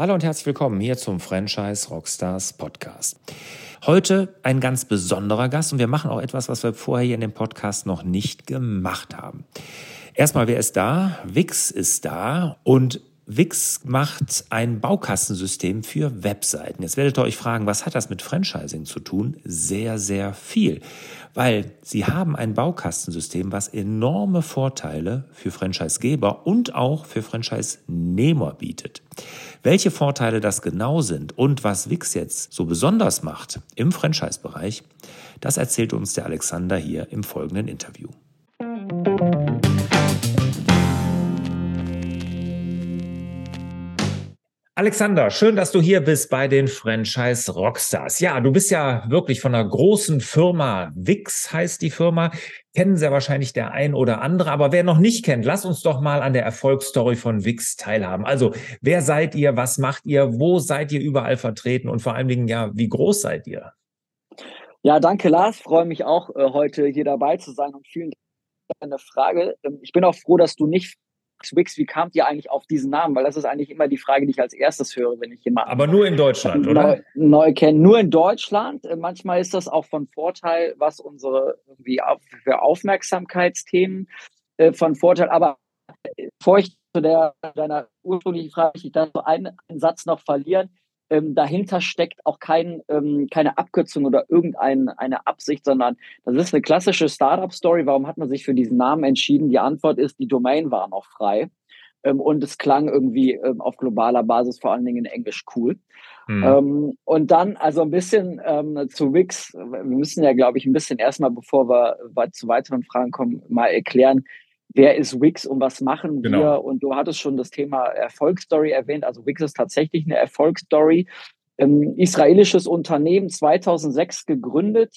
Hallo und herzlich willkommen hier zum Franchise Rockstars Podcast. Heute ein ganz besonderer Gast und wir machen auch etwas, was wir vorher hier in dem Podcast noch nicht gemacht haben. Erstmal, wer ist da? Wix ist da und Wix macht ein Baukastensystem für Webseiten. Jetzt werdet ihr euch fragen, was hat das mit Franchising zu tun? Sehr, sehr viel. Weil sie haben ein Baukastensystem, was enorme Vorteile für Franchisegeber und auch für Franchise-Nehmer bietet. Welche Vorteile das genau sind und was Wix jetzt so besonders macht im Franchise-Bereich, das erzählt uns der Alexander hier im folgenden Interview. Alexander, schön, dass du hier bist bei den Franchise Rockstars. Ja, du bist ja wirklich von einer großen Firma. Wix heißt die Firma. Kennen sehr wahrscheinlich der ein oder andere. Aber wer noch nicht kennt, lass uns doch mal an der Erfolgsstory von Wix teilhaben. Also, wer seid ihr? Was macht ihr? Wo seid ihr überall vertreten? Und vor allen Dingen, ja, wie groß seid ihr? Ja, danke, Lars. Freue mich auch, äh, heute hier dabei zu sein und vielen Dank für deine Frage. Ähm, ich bin auch froh, dass du nicht Wix, wie kamt ihr eigentlich auf diesen Namen? Weil das ist eigentlich immer die Frage, die ich als erstes höre, wenn ich jemanden. Aber nur in Deutschland, oder? Neu, neu kenne. Nur in Deutschland. Äh, manchmal ist das auch von Vorteil, was unsere irgendwie für Aufmerksamkeitsthemen äh, von Vorteil. Aber bevor ich zu der, deiner ursprünglichen Frage, ich darf so einen, einen Satz noch verlieren ähm, dahinter steckt auch kein, ähm, keine Abkürzung oder irgendeine eine Absicht, sondern das ist eine klassische Startup-Story. Warum hat man sich für diesen Namen entschieden? Die Antwort ist, die Domain war noch frei. Ähm, und es klang irgendwie ähm, auf globaler Basis vor allen Dingen in Englisch cool. Mhm. Ähm, und dann also ein bisschen zu Wix. Wir müssen ja, glaube ich, ein bisschen erstmal, bevor wir zu weiteren Fragen kommen, mal erklären, wer ist Wix und was machen wir? Genau. Und du hattest schon das Thema Erfolgsstory erwähnt. Also Wix ist tatsächlich eine Erfolgsstory. Ähm, israelisches Unternehmen 2006 gegründet,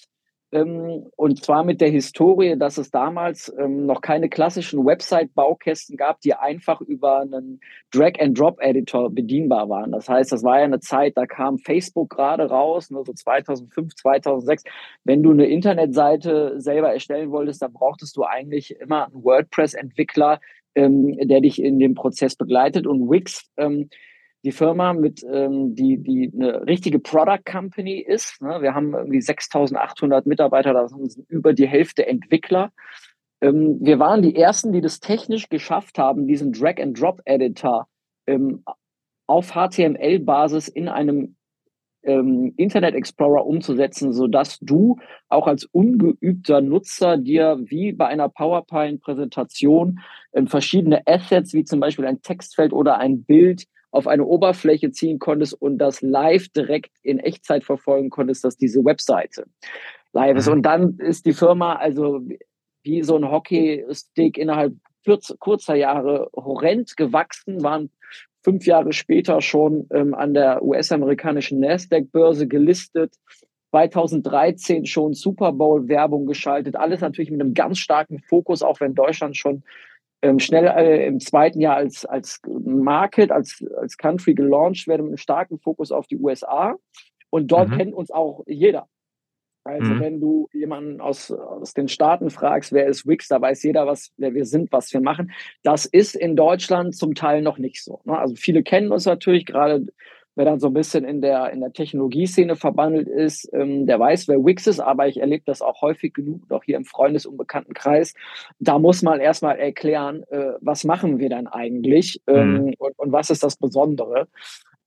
und zwar mit der Historie, dass es damals ähm, noch keine klassischen Website-Baukästen gab, die einfach über einen Drag-and-Drop-Editor bedienbar waren. Das heißt, das war ja eine Zeit, da kam Facebook gerade raus, ne, so 2005, 2006. Wenn du eine Internetseite selber erstellen wolltest, da brauchtest du eigentlich immer einen WordPress-Entwickler, ähm, der dich in dem Prozess begleitet. Und Wix ähm, die Firma mit, ähm, die, die eine richtige Product Company ist. Ne? Wir haben irgendwie 6800 Mitarbeiter, da sind über die Hälfte Entwickler. Ähm, wir waren die ersten, die das technisch geschafft haben, diesen Drag-and-Drop-Editor ähm, auf HTML-Basis in einem ähm, Internet Explorer umzusetzen, sodass du auch als ungeübter Nutzer dir wie bei einer PowerPoint-Präsentation ähm, verschiedene Assets, wie zum Beispiel ein Textfeld oder ein Bild, auf eine Oberfläche ziehen konntest und das live direkt in Echtzeit verfolgen konntest, dass diese Webseite live ist. Mhm. Und dann ist die Firma also wie so ein Hockeystick innerhalb kurzer Jahre horrend gewachsen, waren fünf Jahre später schon ähm, an der US-amerikanischen Nasdaq-Börse gelistet, 2013 schon Super Bowl-Werbung geschaltet, alles natürlich mit einem ganz starken Fokus, auch wenn Deutschland schon ähm, schnell äh, im zweiten Jahr als, als Market, als, als Country gelauncht werden mit einem starken Fokus auf die USA. Und dort mhm. kennt uns auch jeder. Also mhm. wenn du jemanden aus, aus den Staaten fragst, wer ist Wix, da weiß jeder, was, wer wir sind, was wir machen. Das ist in Deutschland zum Teil noch nicht so. Ne? Also viele kennen uns natürlich, gerade wer dann so ein bisschen in der, in der Technologieszene verbandelt ist, ähm, der weiß, wer Wix ist, aber ich erlebe das auch häufig genug, auch hier im Freundes- und Bekanntenkreis. Da muss man erstmal erklären, äh, was machen wir dann eigentlich ähm, mhm. und, und was ist das Besondere.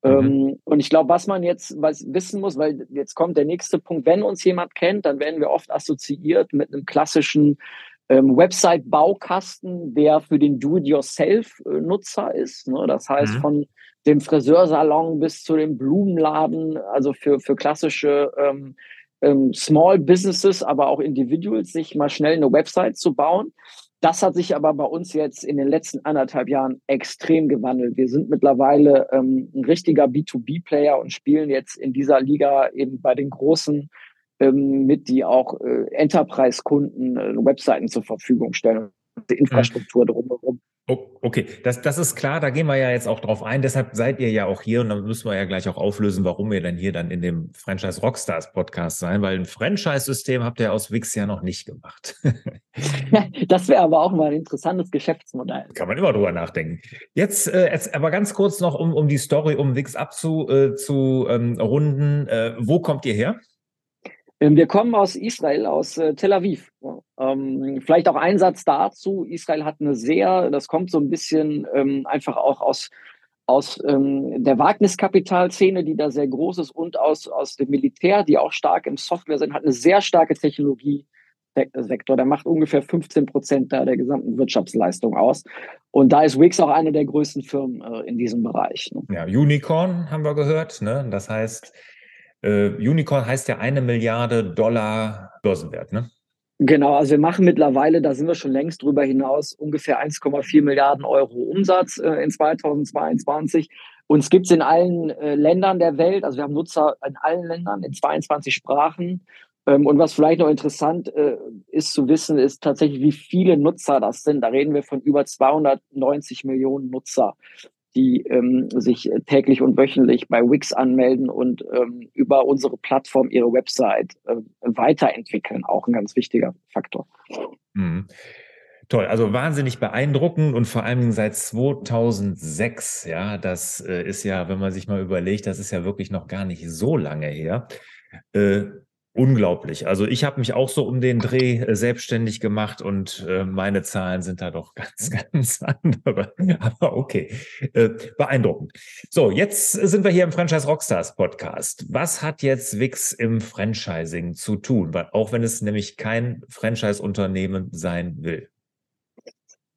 Mhm. Ähm, und ich glaube, was man jetzt was wissen muss, weil jetzt kommt der nächste Punkt, wenn uns jemand kennt, dann werden wir oft assoziiert mit einem klassischen ähm, Website-Baukasten, der für den Do-it-yourself-Nutzer ist. Ne? Das heißt, mhm. von dem Friseursalon bis zu dem Blumenladen, also für, für klassische ähm, ähm, Small Businesses, aber auch Individuals, sich mal schnell eine Website zu bauen. Das hat sich aber bei uns jetzt in den letzten anderthalb Jahren extrem gewandelt. Wir sind mittlerweile ähm, ein richtiger B2B-Player und spielen jetzt in dieser Liga eben bei den großen ähm, mit, die auch äh, Enterprise-Kunden äh, Webseiten zur Verfügung stellen und die Infrastruktur drumherum Okay, das, das ist klar, da gehen wir ja jetzt auch drauf ein. Deshalb seid ihr ja auch hier und dann müssen wir ja gleich auch auflösen, warum ihr dann hier dann in dem Franchise Rockstars Podcast sein, weil ein Franchise-System habt ihr aus Wix ja noch nicht gemacht. das wäre aber auch mal ein interessantes Geschäftsmodell. Kann man immer drüber nachdenken. Jetzt, äh, jetzt aber ganz kurz noch, um, um die Story um Wix abzurunden. Äh, zu, ähm, runden. äh, wo kommt ihr her? Ähm, wir kommen aus Israel, aus äh, Tel Aviv. Ähm, vielleicht auch ein Satz dazu. Israel hat eine sehr, das kommt so ein bisschen ähm, einfach auch aus, aus ähm, der Wagniskapitalszene, die da sehr groß ist, und aus, aus dem Militär, die auch stark im Software sind, hat eine sehr starke Technologiesektor. Der macht ungefähr 15 Prozent der gesamten Wirtschaftsleistung aus. Und da ist Wix auch eine der größten Firmen äh, in diesem Bereich. Ne? Ja, Unicorn haben wir gehört. Ne? Das heißt, äh, Unicorn heißt ja eine Milliarde Dollar Börsenwert, ne? Genau, also wir machen mittlerweile, da sind wir schon längst drüber hinaus, ungefähr 1,4 Milliarden Euro Umsatz äh, in 2022. Uns gibt es in allen äh, Ländern der Welt, also wir haben Nutzer in allen Ländern, in 22 Sprachen. Ähm, und was vielleicht noch interessant äh, ist zu wissen, ist tatsächlich, wie viele Nutzer das sind. Da reden wir von über 290 Millionen Nutzer die ähm, sich täglich und wöchentlich bei Wix anmelden und ähm, über unsere Plattform ihre Website äh, weiterentwickeln. Auch ein ganz wichtiger Faktor. Mhm. Toll, also wahnsinnig beeindruckend und vor Dingen seit 2006, ja, das äh, ist ja, wenn man sich mal überlegt, das ist ja wirklich noch gar nicht so lange her. Äh, Unglaublich. Also ich habe mich auch so um den Dreh äh, selbstständig gemacht und äh, meine Zahlen sind da doch ganz, ganz andere. Aber okay, äh, beeindruckend. So, jetzt sind wir hier im Franchise Rockstars Podcast. Was hat jetzt Wix im Franchising zu tun? Weil auch wenn es nämlich kein Franchise-Unternehmen sein will.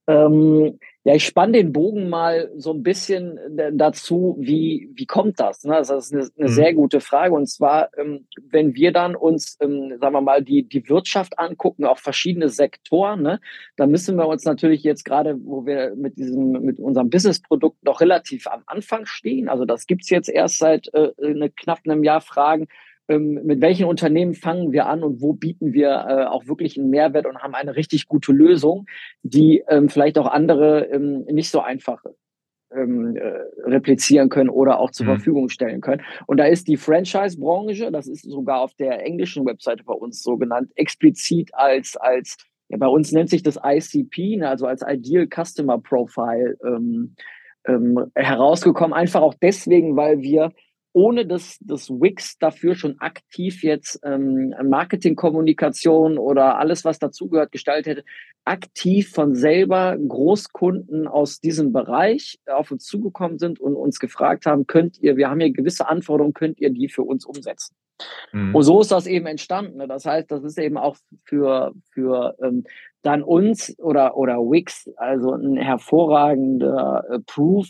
Ähm, ja, ich spanne den Bogen mal so ein bisschen äh, dazu, wie, wie kommt das? Ne? Das ist eine, eine mhm. sehr gute Frage. Und zwar, ähm, wenn wir dann uns, ähm, sagen wir mal, die, die Wirtschaft angucken, auch verschiedene Sektoren, ne, dann müssen wir uns natürlich jetzt gerade, wo wir mit diesem, mit unserem Businessprodukt noch relativ am Anfang stehen, also das gibt's jetzt erst seit äh, eine, knapp einem Jahr, fragen, mit welchen Unternehmen fangen wir an und wo bieten wir äh, auch wirklich einen Mehrwert und haben eine richtig gute Lösung, die ähm, vielleicht auch andere ähm, nicht so einfach ähm, äh, replizieren können oder auch zur mhm. Verfügung stellen können. Und da ist die Franchise-Branche, das ist sogar auf der englischen Webseite bei uns so genannt, explizit als, als ja, bei uns nennt sich das ICP, ne, also als Ideal Customer Profile ähm, ähm, herausgekommen. Einfach auch deswegen, weil wir ohne dass das Wix dafür schon aktiv jetzt ähm, Marketingkommunikation oder alles, was dazugehört, gestaltet hätte, aktiv von selber Großkunden aus diesem Bereich auf uns zugekommen sind und uns gefragt haben, könnt ihr, wir haben hier gewisse Anforderungen, könnt ihr die für uns umsetzen? Mhm. Und so ist das eben entstanden. Ne? Das heißt, das ist eben auch für, für ähm, dann uns oder, oder Wix, also ein hervorragender äh, Proof,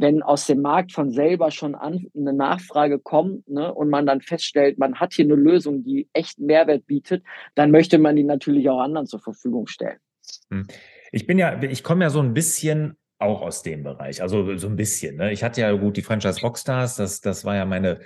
wenn aus dem Markt von selber schon an, eine Nachfrage kommt ne, und man dann feststellt, man hat hier eine Lösung, die echt Mehrwert bietet, dann möchte man die natürlich auch anderen zur Verfügung stellen. Hm. Ich bin ja, ich komme ja so ein bisschen auch aus dem Bereich, also so ein bisschen. Ne? Ich hatte ja gut die Franchise Rockstars, das, das war ja meine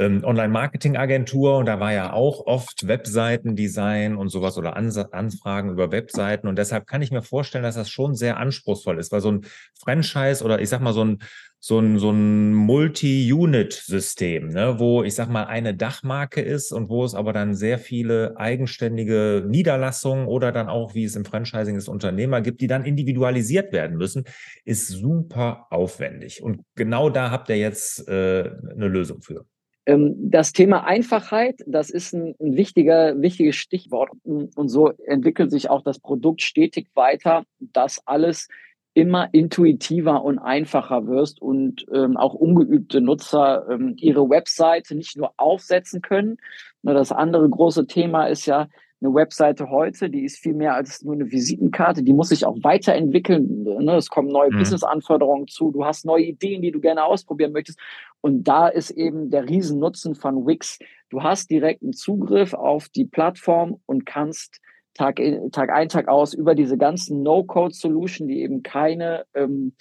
ähm, Online-Marketing-Agentur und da war ja auch oft Webseitendesign und sowas oder Ans Anfragen über Webseiten und deshalb kann ich mir vorstellen, dass das schon sehr anspruchsvoll ist, weil so ein Franchise oder ich sag mal so ein so ein, so ein Multi-Unit-System, ne, wo ich sag mal eine Dachmarke ist und wo es aber dann sehr viele eigenständige Niederlassungen oder dann auch, wie es im Franchising ist, Unternehmer gibt, die dann individualisiert werden müssen, ist super aufwendig. Und genau da habt ihr jetzt äh, eine Lösung für. Ähm, das Thema Einfachheit, das ist ein, ein wichtiger, wichtiges Stichwort. Und so entwickelt sich auch das Produkt stetig weiter, dass alles immer intuitiver und einfacher wirst und ähm, auch ungeübte Nutzer ähm, ihre Webseite nicht nur aufsetzen können. Das andere große Thema ist ja, eine Webseite heute, die ist viel mehr als nur eine Visitenkarte, die muss sich auch weiterentwickeln. Ne? Es kommen neue mhm. Business-Anforderungen zu, du hast neue Ideen, die du gerne ausprobieren möchtest. Und da ist eben der Riesennutzen von Wix. Du hast direkten Zugriff auf die Plattform und kannst Tag, in, Tag ein, Tag aus über diese ganzen No-Code-Solution, die eben keine, ähm,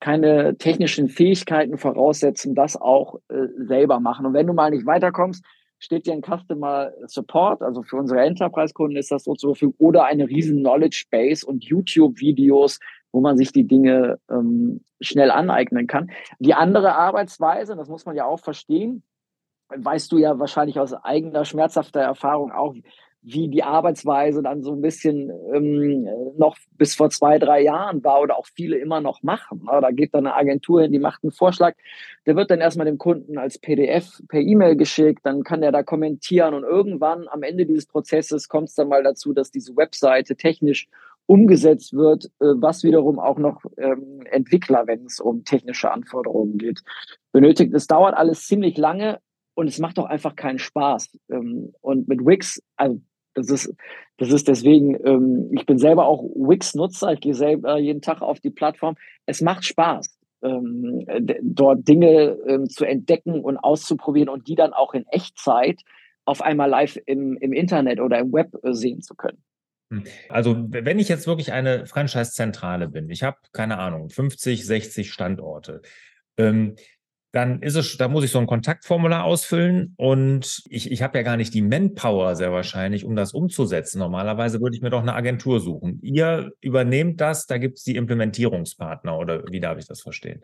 keine technischen Fähigkeiten voraussetzen, das auch äh, selber machen. Und wenn du mal nicht weiterkommst, steht dir ein Customer Support, also für unsere Enterprise-Kunden ist das so zur Verfügung, oder eine riesen Knowledge Base und YouTube-Videos, wo man sich die Dinge ähm, schnell aneignen kann. Die andere Arbeitsweise, das muss man ja auch verstehen, weißt du ja wahrscheinlich aus eigener schmerzhafter Erfahrung auch, wie die Arbeitsweise dann so ein bisschen ähm, noch bis vor zwei, drei Jahren war oder auch viele immer noch machen. Da geht dann eine Agentur hin, die macht einen Vorschlag, der wird dann erstmal dem Kunden als PDF per E-Mail geschickt, dann kann der da kommentieren und irgendwann am Ende dieses Prozesses kommt es dann mal dazu, dass diese Webseite technisch umgesetzt wird, äh, was wiederum auch noch ähm, Entwickler, wenn es um technische Anforderungen geht, benötigt. Es dauert alles ziemlich lange und es macht doch einfach keinen Spaß. Ähm, und mit Wix, also das ist, das ist deswegen, ähm, ich bin selber auch Wix-Nutzer, ich gehe selber jeden Tag auf die Plattform. Es macht Spaß, ähm, dort Dinge ähm, zu entdecken und auszuprobieren und die dann auch in Echtzeit auf einmal live im, im Internet oder im Web äh, sehen zu können. Hm. Also wenn ich jetzt wirklich eine Franchise-Zentrale bin, ich habe keine Ahnung, 50, 60 Standorte, ähm, dann ist es, da muss ich so ein Kontaktformular ausfüllen und ich, ich habe ja gar nicht die Manpower sehr wahrscheinlich, um das umzusetzen. Normalerweise würde ich mir doch eine Agentur suchen. Ihr übernehmt das, da gibt es die Implementierungspartner oder wie darf ich das verstehen?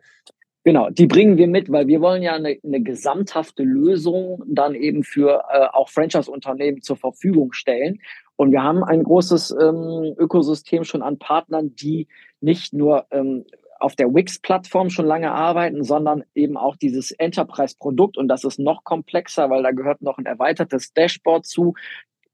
Genau, die bringen wir mit, weil wir wollen ja eine, eine gesamthafte Lösung dann eben für äh, auch Franchise-Unternehmen zur Verfügung stellen. Und wir haben ein großes ähm, Ökosystem schon an Partnern, die nicht nur ähm, auf der Wix-Plattform schon lange arbeiten, sondern eben auch dieses Enterprise-Produkt. Und das ist noch komplexer, weil da gehört noch ein erweitertes Dashboard zu,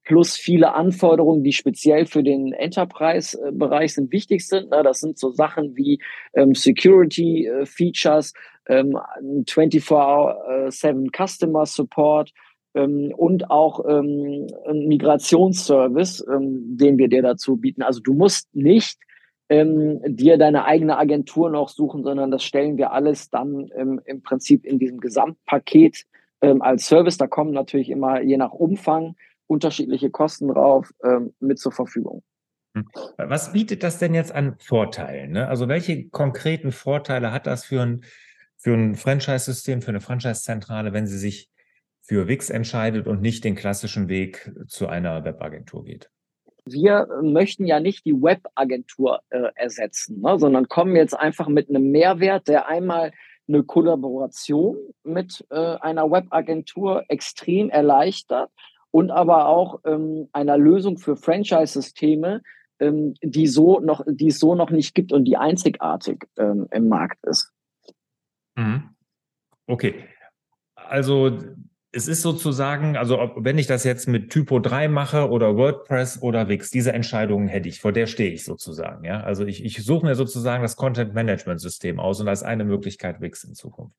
plus viele Anforderungen, die speziell für den Enterprise-Bereich sind, wichtig sind. Das sind so Sachen wie ähm, Security-Features, ähm, 24-7 Customer Support, ähm, und auch ähm, Migrationsservice, ähm, den wir dir dazu bieten. Also du musst nicht ähm, dir deine eigene Agentur noch suchen, sondern das stellen wir alles dann ähm, im Prinzip in diesem Gesamtpaket ähm, als Service. Da kommen natürlich immer je nach Umfang unterschiedliche Kosten drauf ähm, mit zur Verfügung. Hm. Was bietet das denn jetzt an Vorteilen? Ne? Also welche konkreten Vorteile hat das für ein, für ein Franchise-System, für eine Franchise-Zentrale, wenn sie sich für Wix entscheidet und nicht den klassischen Weg zu einer Webagentur geht? Wir möchten ja nicht die Webagentur äh, ersetzen, ne, sondern kommen jetzt einfach mit einem Mehrwert, der einmal eine Kollaboration mit äh, einer Webagentur extrem erleichtert und aber auch ähm, einer Lösung für Franchise-Systeme, ähm, die so noch, die es so noch nicht gibt und die einzigartig ähm, im Markt ist. Mhm. Okay. Also es ist sozusagen, also ob, wenn ich das jetzt mit Typo 3 mache oder WordPress oder Wix, diese Entscheidungen hätte ich, vor der stehe ich sozusagen. Ja? Also ich, ich suche mir sozusagen das Content Management System aus und als eine Möglichkeit Wix in Zukunft.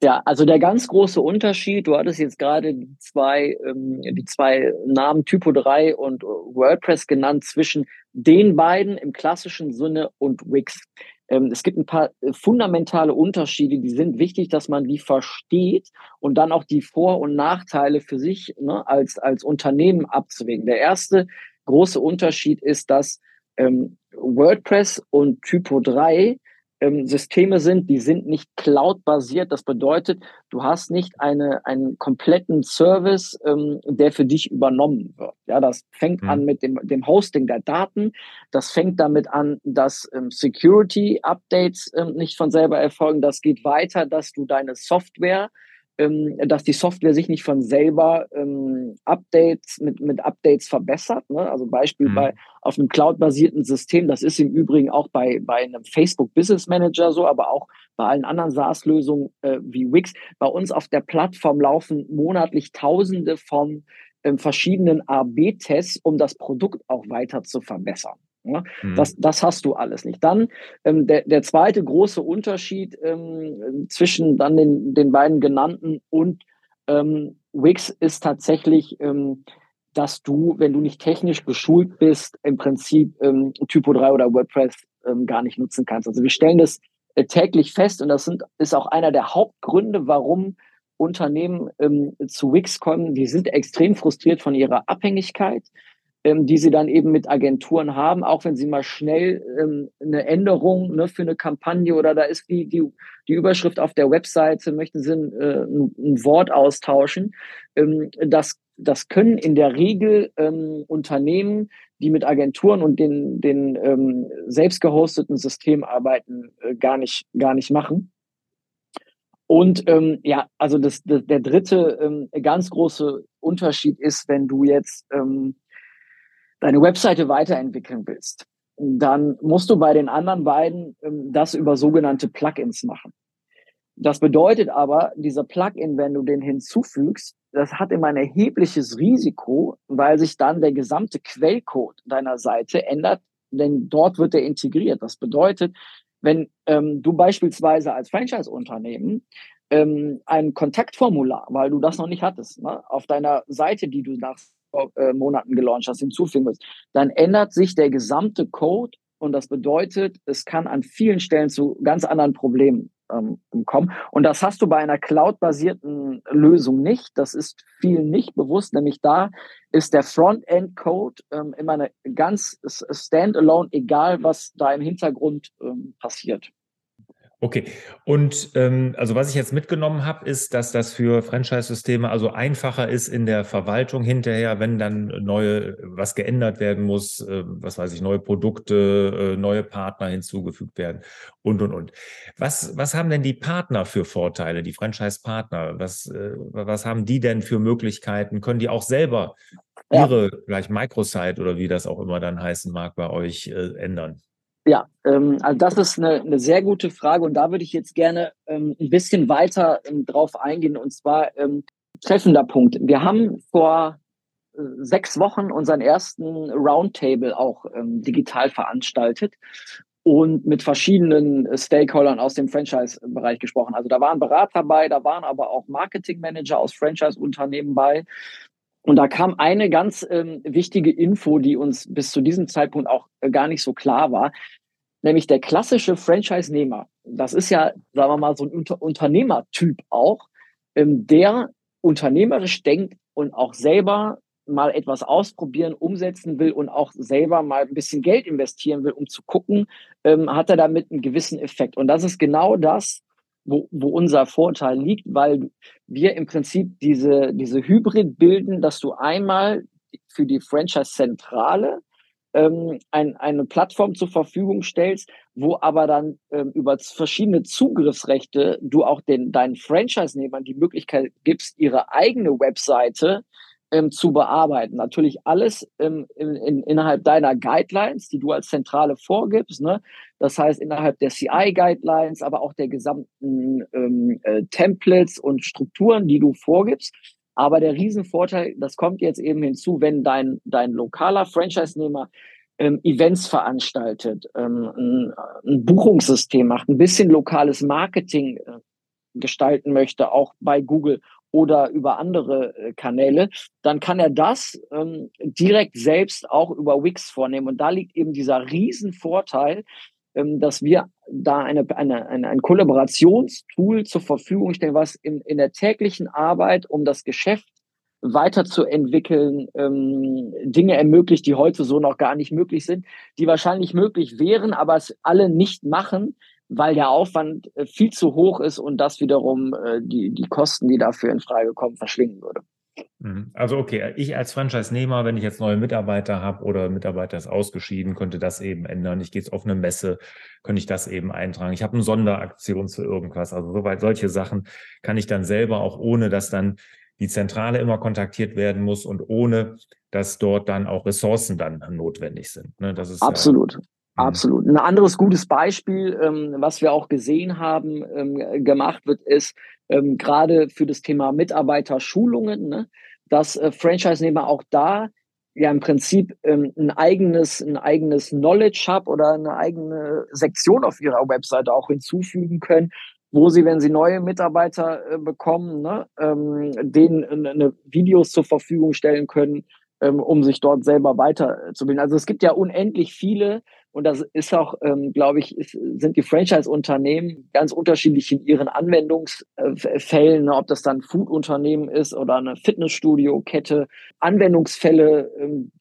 Ja, also der ganz große Unterschied, du hattest jetzt gerade die zwei, ähm, die zwei Namen Typo 3 und WordPress genannt, zwischen den beiden im klassischen Sinne und Wix. Ähm, es gibt ein paar äh, fundamentale Unterschiede, die sind wichtig, dass man die versteht und dann auch die Vor- und Nachteile für sich ne, als, als Unternehmen abzuwägen. Der erste große Unterschied ist, dass ähm, WordPress und Typo 3 ähm, Systeme sind, die sind nicht cloud-basiert. Das bedeutet, du hast nicht eine, einen kompletten Service, ähm, der für dich übernommen wird. Ja, das fängt mhm. an mit dem, dem Hosting der Daten. Das fängt damit an, dass ähm, Security-Updates ähm, nicht von selber erfolgen. Das geht weiter, dass du deine Software ähm, dass die Software sich nicht von selber ähm, Updates mit, mit Updates verbessert. Ne? Also Beispiel mhm. bei auf einem cloud-basierten System, das ist im Übrigen auch bei, bei einem Facebook Business Manager so, aber auch bei allen anderen SaaS-Lösungen äh, wie Wix. Bei uns auf der Plattform laufen monatlich Tausende von ähm, verschiedenen AB-Tests, um das Produkt auch weiter zu verbessern. Ja, mhm. das, das hast du alles nicht. Dann ähm, der, der zweite große Unterschied ähm, zwischen dann den, den beiden genannten und ähm, Wix ist tatsächlich, ähm, dass du, wenn du nicht technisch geschult bist, im Prinzip ähm, Typo 3 oder WordPress ähm, gar nicht nutzen kannst. Also wir stellen das äh, täglich fest und das sind, ist auch einer der Hauptgründe, warum Unternehmen zu Wix kommen. Die sind extrem frustriert von ihrer Abhängigkeit ähm, die sie dann eben mit Agenturen haben, auch wenn sie mal schnell ähm, eine Änderung ne, für eine Kampagne oder da ist die, die, die Überschrift auf der Webseite, möchten sie ein, äh, ein, Wort austauschen. Ähm, das, das können in der Regel ähm, Unternehmen, die mit Agenturen und den, den ähm, selbst gehosteten Systemen arbeiten, äh, gar, nicht, gar nicht machen. Und ähm, ja, also das, das, der dritte ähm, ganz große Unterschied ist, wenn du jetzt ähm, deine Webseite weiterentwickeln willst, dann musst du bei den anderen beiden ähm, das über sogenannte Plugins machen. Das bedeutet aber, dieser Plugin, wenn du den hinzufügst, das hat immer ein erhebliches Risiko, weil sich dann der gesamte Quellcode deiner Seite ändert, denn dort wird er integriert. Das bedeutet, wenn ähm, du beispielsweise als Franchise-Unternehmen ähm, ein Kontaktformular, weil du das noch nicht hattest, ne, auf deiner Seite, die du nach äh, Monaten gelauncht hast, hinzufügen willst, dann ändert sich der gesamte Code und das bedeutet, es kann an vielen Stellen zu ganz anderen Problemen ähm, kommen. Und das hast du bei einer cloud-basierten Lösung nicht. Das ist vielen nicht bewusst, nämlich da ist der Frontend-Code ähm, immer eine ganz standalone, egal was da im Hintergrund ähm, passiert. Okay, und ähm, also was ich jetzt mitgenommen habe, ist, dass das für Franchise-Systeme also einfacher ist in der Verwaltung hinterher, wenn dann neue, was geändert werden muss, äh, was weiß ich, neue Produkte, äh, neue Partner hinzugefügt werden und und und. Was, was haben denn die Partner für Vorteile, die Franchise-Partner? Was, äh, was haben die denn für Möglichkeiten? Können die auch selber ihre ja. gleich Microsite oder wie das auch immer dann heißen mag bei euch äh, ändern? Ja, ähm, also das ist eine, eine, sehr gute Frage und da würde ich jetzt gerne ähm, ein bisschen weiter ähm, drauf eingehen und zwar ähm, treffender Punkt. Wir haben vor äh, sechs Wochen unseren ersten Roundtable auch ähm, digital veranstaltet und mit verschiedenen Stakeholdern aus dem Franchise-Bereich gesprochen. Also da waren Berater bei, da waren aber auch Marketing-Manager aus Franchise-Unternehmen bei. Und da kam eine ganz ähm, wichtige Info, die uns bis zu diesem Zeitpunkt auch äh, gar nicht so klar war nämlich der klassische Franchise-Nehmer. Das ist ja, sagen wir mal, so ein Unter Unternehmertyp auch, ähm, der unternehmerisch denkt und auch selber mal etwas ausprobieren, umsetzen will und auch selber mal ein bisschen Geld investieren will, um zu gucken, ähm, hat er damit einen gewissen Effekt. Und das ist genau das, wo, wo unser Vorteil liegt, weil wir im Prinzip diese, diese Hybrid bilden, dass du einmal für die Franchise-Zentrale ähm, ein, eine Plattform zur Verfügung stellst, wo aber dann ähm, über verschiedene Zugriffsrechte du auch den, deinen Franchise-Nehmern die Möglichkeit gibst, ihre eigene Webseite ähm, zu bearbeiten. Natürlich alles ähm, in, in, innerhalb deiner Guidelines, die du als Zentrale vorgibst. Ne? Das heißt, innerhalb der CI-Guidelines, aber auch der gesamten ähm, äh, Templates und Strukturen, die du vorgibst. Aber der Riesenvorteil, das kommt jetzt eben hinzu, wenn dein, dein lokaler Franchise-Nehmer ähm, Events veranstaltet, ähm, ein, ein, Buchungssystem macht, ein bisschen lokales Marketing äh, gestalten möchte, auch bei Google oder über andere äh, Kanäle, dann kann er das ähm, direkt selbst auch über Wix vornehmen. Und da liegt eben dieser Riesenvorteil, dass wir da eine, eine, eine, ein Kollaborationstool zur Verfügung stellen, was in, in der täglichen Arbeit, um das Geschäft weiterzuentwickeln, ähm, Dinge ermöglicht, die heute so noch gar nicht möglich sind, die wahrscheinlich möglich wären, aber es alle nicht machen, weil der Aufwand äh, viel zu hoch ist und das wiederum äh, die, die Kosten, die dafür in Frage kommen, verschlingen würde. Mhm. Also okay, ich als Franchise-Nehmer, wenn ich jetzt neue Mitarbeiter habe oder Mitarbeiter ist ausgeschieden, könnte das eben ändern. Ich gehe jetzt auf eine Messe, könnte ich das eben eintragen. Ich habe eine Sonderaktion zu irgendwas. Also soweit solche Sachen kann ich dann selber auch ohne, dass dann die Zentrale immer kontaktiert werden muss und ohne, dass dort dann auch Ressourcen dann notwendig sind. Ne? Das ist absolut. Ja. Absolut. Ein anderes gutes Beispiel, ähm, was wir auch gesehen haben, ähm, gemacht wird, ist ähm, gerade für das Thema Mitarbeiterschulungen. Ne? dass äh, Franchise-Nehmer auch da ja im Prinzip ähm, ein eigenes, ein eigenes Knowledge Hub oder eine eigene Sektion auf ihrer Webseite auch hinzufügen können, wo sie, wenn sie neue Mitarbeiter äh, bekommen, ne, ähm, denen eine Videos zur Verfügung stellen können, ähm, um sich dort selber weiterzubilden. Also es gibt ja unendlich viele und das ist auch, ähm, glaube ich, ist, sind die Franchise-Unternehmen ganz unterschiedlich in ihren Anwendungsfällen, ne, ob das dann Food-Unternehmen ist oder eine Fitnessstudio-Kette, Anwendungsfälle, ähm,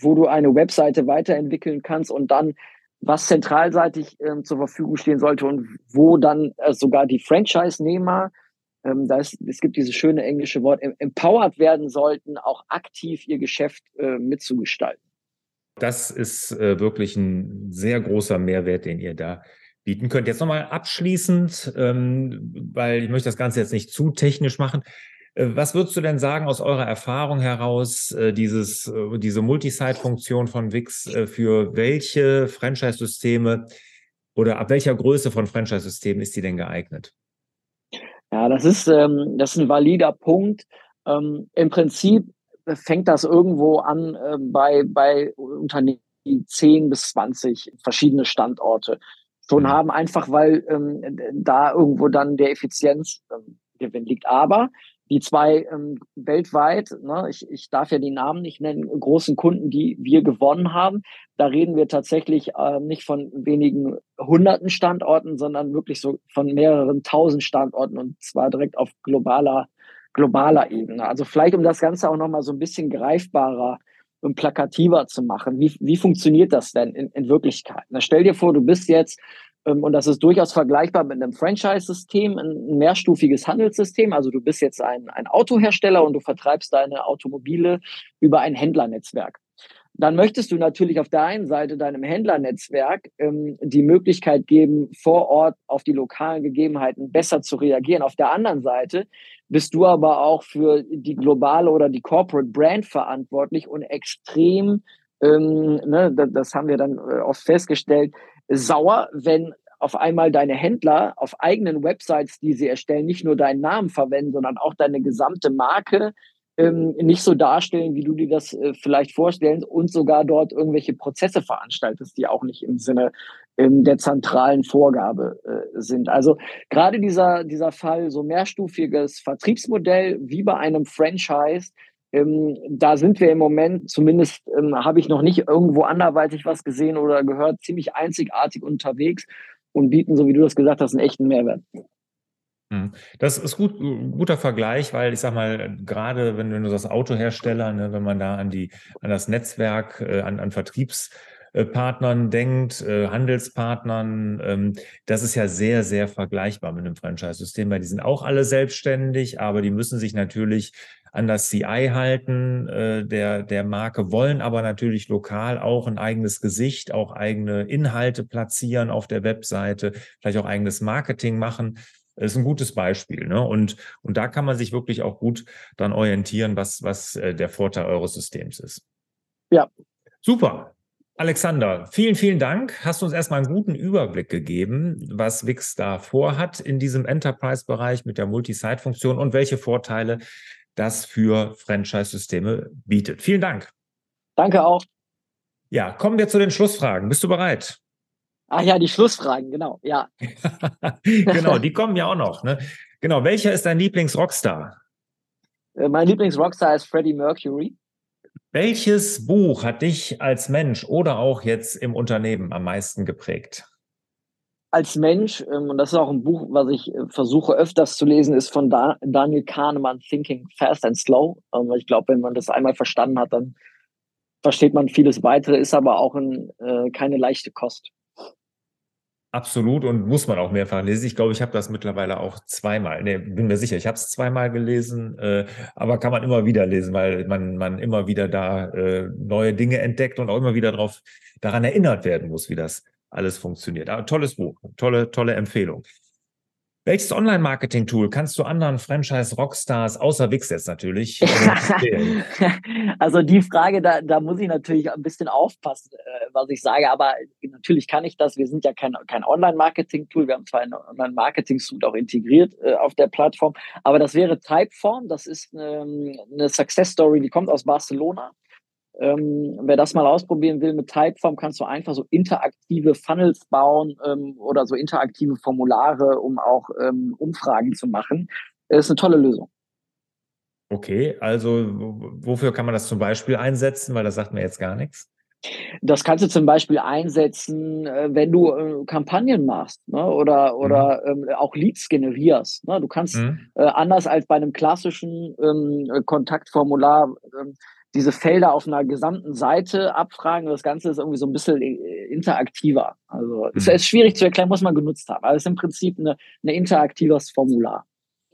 wo du eine Webseite weiterentwickeln kannst und dann was zentralseitig ähm, zur Verfügung stehen sollte und wo dann äh, sogar die Franchise-Nehmer ähm, da ist, es gibt dieses schöne englische Wort, empowered werden sollten, auch aktiv ihr Geschäft äh, mitzugestalten. Das ist äh, wirklich ein sehr großer Mehrwert, den ihr da bieten könnt. Jetzt nochmal abschließend, ähm, weil ich möchte das Ganze jetzt nicht zu technisch machen. Äh, was würdest du denn sagen aus eurer Erfahrung heraus, äh, dieses, äh, diese Multisite-Funktion von Wix für welche Franchise-Systeme oder ab welcher Größe von Franchise-Systemen ist die denn geeignet? Ja, das ist, ähm, das ist ein valider Punkt. Ähm, Im Prinzip fängt das irgendwo an äh, bei, bei Unternehmen, die 10 bis 20 verschiedene Standorte schon mhm. haben, einfach weil ähm, da irgendwo dann der Effizienzgewinn liegt. Aber die zwei ähm, weltweit, ne, ich, ich darf ja die Namen nicht nennen, großen Kunden, die wir gewonnen haben, da reden wir tatsächlich äh, nicht von wenigen hunderten Standorten, sondern wirklich so von mehreren tausend Standorten und zwar direkt auf globaler, globaler Ebene. Also vielleicht, um das Ganze auch nochmal so ein bisschen greifbarer und plakativer zu machen. Wie, wie funktioniert das denn in, in Wirklichkeit? Na, stell dir vor, du bist jetzt ähm, und das ist durchaus vergleichbar mit einem Franchise-System, ein mehrstufiges Handelssystem. Also du bist jetzt ein, ein Autohersteller und du vertreibst deine Automobile über ein Händlernetzwerk. Dann möchtest du natürlich auf der einen Seite deinem Händlernetzwerk ähm, die Möglichkeit geben, vor Ort auf die lokalen Gegebenheiten besser zu reagieren. Auf der anderen Seite bist du aber auch für die globale oder die Corporate Brand verantwortlich und extrem, ähm, ne, das haben wir dann äh, oft festgestellt, sauer, wenn auf einmal deine Händler auf eigenen Websites, die sie erstellen, nicht nur deinen Namen verwenden, sondern auch deine gesamte Marke ähm, nicht so darstellen, wie du dir das äh, vielleicht vorstellst und sogar dort irgendwelche Prozesse veranstaltest, die auch nicht im Sinne ähm, der zentralen Vorgabe äh, sind. Also gerade dieser, dieser Fall, so mehrstufiges Vertriebsmodell wie bei einem Franchise, ähm, da sind wir im Moment, zumindest ähm, habe ich noch nicht irgendwo anderweitig was gesehen oder gehört, ziemlich einzigartig unterwegs und bieten, so wie du das gesagt hast, einen echten Mehrwert. Mhm. Das ist gut, guter Vergleich, weil ich sag mal, gerade wenn, wenn du das Autohersteller, ne, wenn man da an die, an das Netzwerk, äh, an, an Vertriebspartnern denkt, äh, Handelspartnern, ähm, das ist ja sehr, sehr vergleichbar mit einem Franchise-System, weil die sind auch alle selbstständig, aber die müssen sich natürlich an das CI halten äh, der, der Marke, wollen aber natürlich lokal auch ein eigenes Gesicht, auch eigene Inhalte platzieren auf der Webseite, vielleicht auch eigenes Marketing machen. Das ist ein gutes Beispiel. Ne? Und, und da kann man sich wirklich auch gut dann orientieren, was, was äh, der Vorteil eures Systems ist. Ja. Super. Alexander, vielen, vielen Dank. Hast du uns erstmal einen guten Überblick gegeben, was Wix da vorhat in diesem Enterprise-Bereich mit der Multi-Site-Funktion und welche Vorteile das für Franchise-Systeme bietet. Vielen Dank. Danke auch. Ja, kommen wir zu den Schlussfragen. Bist du bereit? Ach ja, die Schlussfragen, genau, ja. genau, die kommen ja auch noch. Ne? Genau, welcher ist dein Lieblings-Rockstar? Äh, mein Lieblings-Rockstar ist Freddie Mercury. Welches Buch hat dich als Mensch oder auch jetzt im Unternehmen am meisten geprägt? als Mensch, ähm, und das ist auch ein Buch, was ich äh, versuche öfters zu lesen, ist von Daniel Kahnemann, Thinking Fast and Slow. Ähm, ich glaube, wenn man das einmal verstanden hat, dann versteht man vieles weitere, ist aber auch ein, äh, keine leichte Kost. Absolut und muss man auch mehrfach lesen. Ich glaube, ich habe das mittlerweile auch zweimal. Nee, bin mir sicher, ich habe es zweimal gelesen, äh, aber kann man immer wieder lesen, weil man, man immer wieder da äh, neue Dinge entdeckt und auch immer wieder darauf daran erinnert werden muss, wie das alles funktioniert. Aber tolles Buch, tolle, tolle Empfehlung. Welches Online-Marketing-Tool kannst du anderen Franchise-Rockstars, außer Wix jetzt natürlich, empfehlen? also die Frage, da, da muss ich natürlich ein bisschen aufpassen, äh, was ich sage, aber natürlich kann ich das. Wir sind ja kein, kein Online-Marketing-Tool, wir haben zwar ein Online-Marketing-Suite auch integriert äh, auf der Plattform, aber das wäre Typeform, das ist ähm, eine Success-Story, die kommt aus Barcelona. Ähm, wer das mal ausprobieren will mit Typeform, kannst du einfach so interaktive Funnels bauen ähm, oder so interaktive Formulare, um auch ähm, Umfragen zu machen. Das ist eine tolle Lösung. Okay, also wofür kann man das zum Beispiel einsetzen? Weil das sagt mir jetzt gar nichts. Das kannst du zum Beispiel einsetzen, äh, wenn du äh, Kampagnen machst ne? oder, oder mhm. ähm, auch Leads generierst. Ne? Du kannst mhm. äh, anders als bei einem klassischen ähm, Kontaktformular ähm, diese Felder auf einer gesamten Seite abfragen. Das Ganze ist irgendwie so ein bisschen äh, interaktiver. Also mhm. es ist schwierig zu erklären, muss man genutzt haben. Aber es ist im Prinzip eine, ein interaktives Formular.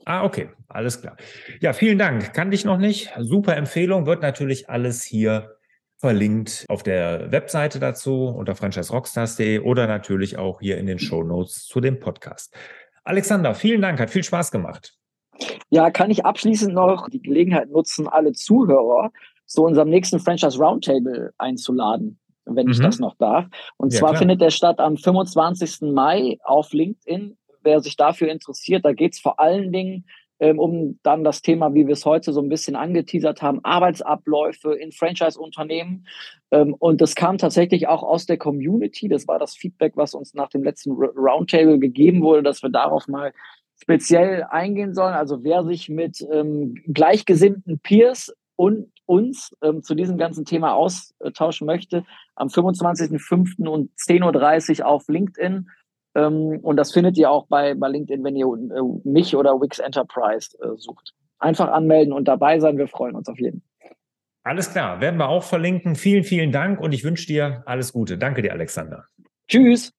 Ah, okay, alles klar. Ja, vielen Dank. Kannte ich noch nicht. Super Empfehlung. Wird natürlich alles hier verlinkt auf der Webseite dazu unter franchiserockstars.de oder natürlich auch hier in den Show Notes zu dem Podcast. Alexander, vielen Dank, hat viel Spaß gemacht. Ja, kann ich abschließend noch die Gelegenheit nutzen, alle Zuhörer zu unserem nächsten Franchise Roundtable einzuladen, wenn mhm. ich das noch darf. Und ja, zwar klar. findet der statt am 25. Mai auf LinkedIn wer sich dafür interessiert, da geht es vor allen Dingen ähm, um dann das Thema, wie wir es heute so ein bisschen angeteasert haben, Arbeitsabläufe in Franchise-Unternehmen. Ähm, und das kam tatsächlich auch aus der Community. Das war das Feedback, was uns nach dem letzten Roundtable gegeben wurde, dass wir darauf mal speziell eingehen sollen. Also wer sich mit ähm, gleichgesinnten Peers und uns ähm, zu diesem ganzen Thema austauschen möchte, am 25.05. um 10.30 Uhr auf LinkedIn ähm, und das findet ihr auch bei, bei LinkedIn, wenn ihr äh, mich oder Wix Enterprise äh, sucht. Einfach anmelden und dabei sein. Wir freuen uns auf jeden. Alles klar, werden wir auch verlinken. Vielen, vielen Dank und ich wünsche dir alles Gute. Danke dir, Alexander. Tschüss.